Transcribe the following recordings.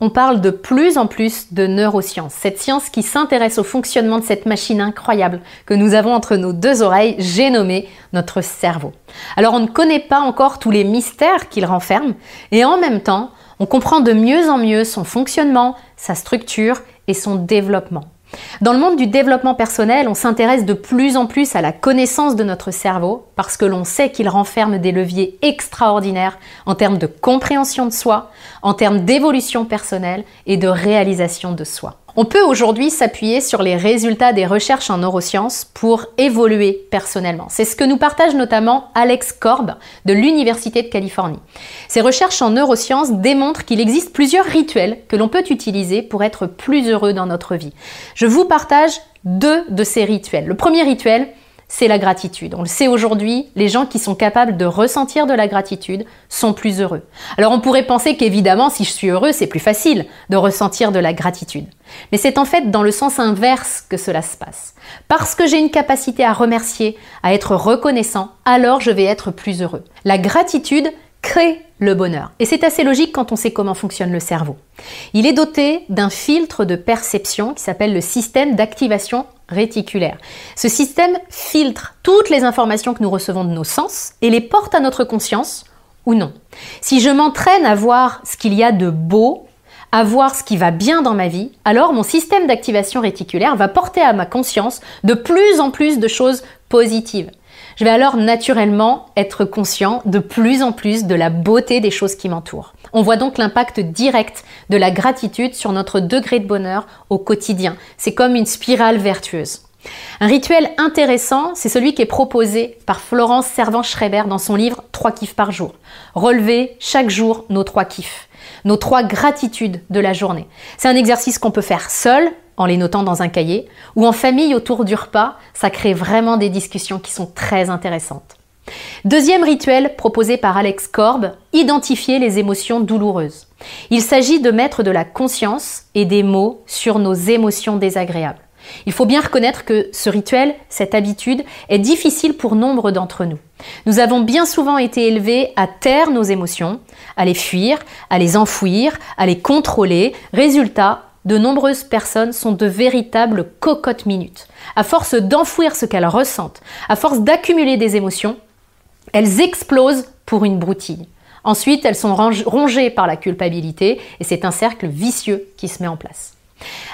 on parle de plus en plus de neurosciences, cette science qui s'intéresse au fonctionnement de cette machine incroyable que nous avons entre nos deux oreilles, j'ai nommé notre cerveau. Alors on ne connaît pas encore tous les mystères qu'il renferme, et en même temps, on comprend de mieux en mieux son fonctionnement, sa structure et son développement. Dans le monde du développement personnel, on s'intéresse de plus en plus à la connaissance de notre cerveau parce que l'on sait qu'il renferme des leviers extraordinaires en termes de compréhension de soi, en termes d'évolution personnelle et de réalisation de soi. On peut aujourd'hui s'appuyer sur les résultats des recherches en neurosciences pour évoluer personnellement. C'est ce que nous partage notamment Alex Korb de l'Université de Californie. Ces recherches en neurosciences démontrent qu'il existe plusieurs rituels que l'on peut utiliser pour être plus heureux dans notre vie. Je vous partage deux de ces rituels. Le premier rituel, c'est la gratitude. On le sait aujourd'hui, les gens qui sont capables de ressentir de la gratitude sont plus heureux. Alors on pourrait penser qu'évidemment, si je suis heureux, c'est plus facile de ressentir de la gratitude. Mais c'est en fait dans le sens inverse que cela se passe. Parce que j'ai une capacité à remercier, à être reconnaissant, alors je vais être plus heureux. La gratitude crée le bonheur. Et c'est assez logique quand on sait comment fonctionne le cerveau. Il est doté d'un filtre de perception qui s'appelle le système d'activation réticulaire. Ce système filtre toutes les informations que nous recevons de nos sens et les porte à notre conscience ou non. Si je m'entraîne à voir ce qu'il y a de beau, à voir ce qui va bien dans ma vie, alors mon système d'activation réticulaire va porter à ma conscience de plus en plus de choses positives. Je vais alors naturellement être conscient de plus en plus de la beauté des choses qui m'entourent. On voit donc l'impact direct de la gratitude sur notre degré de bonheur au quotidien. C'est comme une spirale vertueuse. Un rituel intéressant, c'est celui qui est proposé par Florence Servan-Schreiber dans son livre Trois kiffs par jour. Relever chaque jour nos trois kiffs, nos trois gratitudes de la journée. C'est un exercice qu'on peut faire seul, en les notant dans un cahier, ou en famille autour du repas, ça crée vraiment des discussions qui sont très intéressantes. Deuxième rituel proposé par Alex Korb, identifier les émotions douloureuses. Il s'agit de mettre de la conscience et des mots sur nos émotions désagréables. Il faut bien reconnaître que ce rituel, cette habitude, est difficile pour nombre d'entre nous. Nous avons bien souvent été élevés à taire nos émotions, à les fuir, à les enfouir, à les contrôler. Résultat, de nombreuses personnes sont de véritables cocottes minutes. À force d'enfouir ce qu'elles ressentent, à force d'accumuler des émotions, elles explosent pour une broutille. Ensuite, elles sont rongées par la culpabilité et c'est un cercle vicieux qui se met en place.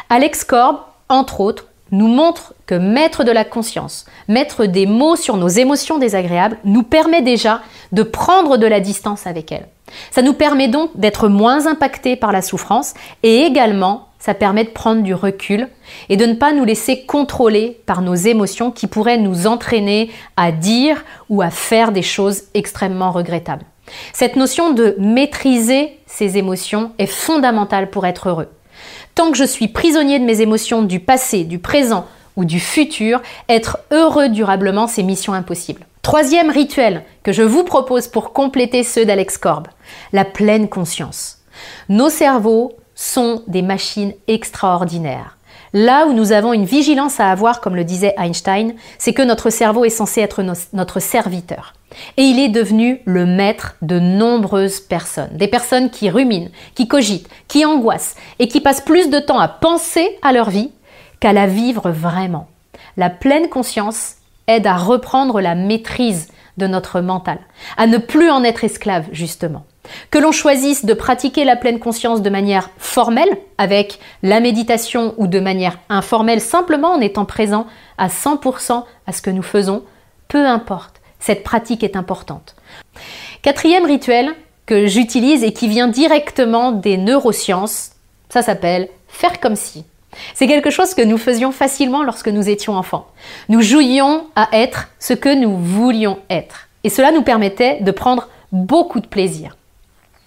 Alex Korb, entre autres, nous montre que mettre de la conscience, mettre des mots sur nos émotions désagréables nous permet déjà de prendre de la distance avec elles. Ça nous permet donc d'être moins impactés par la souffrance et également ça permet de prendre du recul et de ne pas nous laisser contrôler par nos émotions qui pourraient nous entraîner à dire ou à faire des choses extrêmement regrettables. Cette notion de maîtriser ses émotions est fondamentale pour être heureux. Tant que je suis prisonnier de mes émotions du passé, du présent ou du futur, être heureux durablement, c'est mission impossible. Troisième rituel que je vous propose pour compléter ceux d'Alex Korb, la pleine conscience. Nos cerveaux sont des machines extraordinaires. Là où nous avons une vigilance à avoir, comme le disait Einstein, c'est que notre cerveau est censé être notre serviteur. Et il est devenu le maître de nombreuses personnes. Des personnes qui ruminent, qui cogitent, qui angoissent et qui passent plus de temps à penser à leur vie qu'à la vivre vraiment. La pleine conscience aide à reprendre la maîtrise de notre mental, à ne plus en être esclave justement. Que l'on choisisse de pratiquer la pleine conscience de manière formelle, avec la méditation, ou de manière informelle, simplement en étant présent à 100% à ce que nous faisons, peu importe, cette pratique est importante. Quatrième rituel que j'utilise et qui vient directement des neurosciences, ça s'appelle faire comme si. C'est quelque chose que nous faisions facilement lorsque nous étions enfants. Nous jouions à être ce que nous voulions être. Et cela nous permettait de prendre beaucoup de plaisir.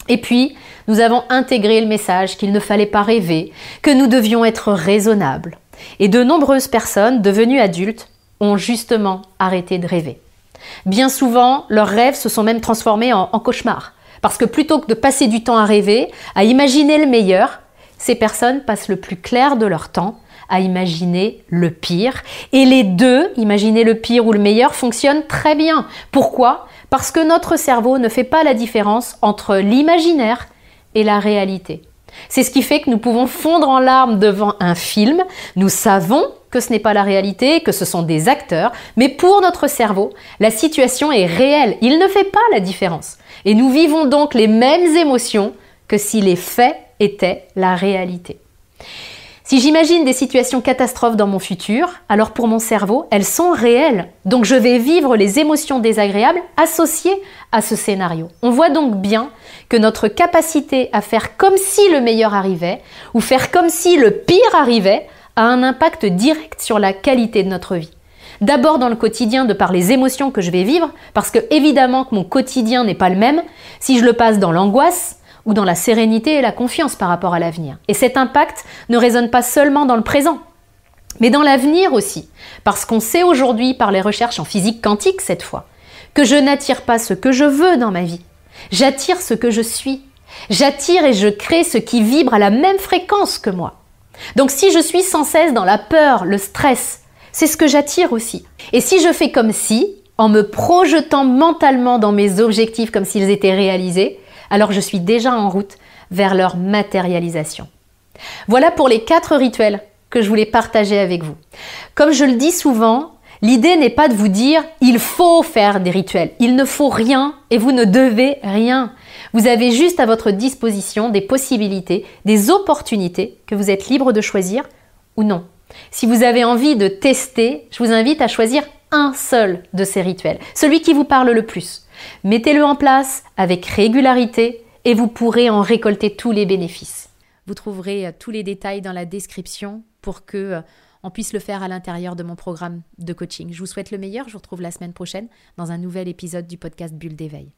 Et puis, nous avons intégré le message qu'il ne fallait pas rêver, que nous devions être raisonnables. Et de nombreuses personnes devenues adultes ont justement arrêté de rêver. Bien souvent, leurs rêves se sont même transformés en, cauchemars. Parce que plutôt que de passer du temps à rêver, à imaginer le meilleur, ces personnes passent le plus clair de leur temps à imaginer le pire. Et les deux, imaginer le pire ou le meilleur, fonctionnent très bien. Pourquoi? Parce que notre cerveau ne fait pas la différence entre l'imaginaire et la réalité. C'est ce qui fait que nous pouvons fondre en larmes devant un film. Nous savons que ce n'est pas la réalité, que ce sont des acteurs, mais pour notre cerveau, la situation est réelle. Il ne fait pas la différence. Et nous vivons donc les mêmes émotions que si les faits étaient la réalité. Si j'imagine des situations catastrophes dans mon futur, alors pour mon cerveau, elles sont réelles. Donc je vais vivre les émotions désagréables associées à ce scénario. On voit donc bien que notre capacité à faire comme si le meilleur arrivait ou faire comme si le pire arrivait a un impact direct sur la qualité de notre vie. D'abord dans le quotidien de par les émotions que je vais vivre, parce que évidemment que mon quotidien n'est pas le même si je le passe dans l'angoisse, ou dans la sérénité et la confiance par rapport à l'avenir. Et cet impact ne résonne pas seulement dans le présent, mais dans l'avenir aussi, parce qu'on sait aujourd'hui par les recherches en physique quantique cette fois, que je n'attire pas ce que je veux dans ma vie, j'attire ce que je suis, j'attire et je crée ce qui vibre à la même fréquence que moi. Donc si je suis sans cesse dans la peur, le stress, c'est ce que j'attire aussi. Et si je fais comme si, en me projetant mentalement dans mes objectifs comme s'ils étaient réalisés, alors je suis déjà en route vers leur matérialisation. Voilà pour les quatre rituels que je voulais partager avec vous. Comme je le dis souvent, l'idée n'est pas de vous dire il faut faire des rituels, il ne faut rien et vous ne devez rien. Vous avez juste à votre disposition des possibilités, des opportunités que vous êtes libre de choisir ou non. Si vous avez envie de tester, je vous invite à choisir un seul de ces rituels, celui qui vous parle le plus. Mettez-le en place avec régularité et vous pourrez en récolter tous les bénéfices. Vous trouverez euh, tous les détails dans la description pour que euh, on puisse le faire à l'intérieur de mon programme de coaching. Je vous souhaite le meilleur. Je vous retrouve la semaine prochaine dans un nouvel épisode du podcast Bulle d'éveil.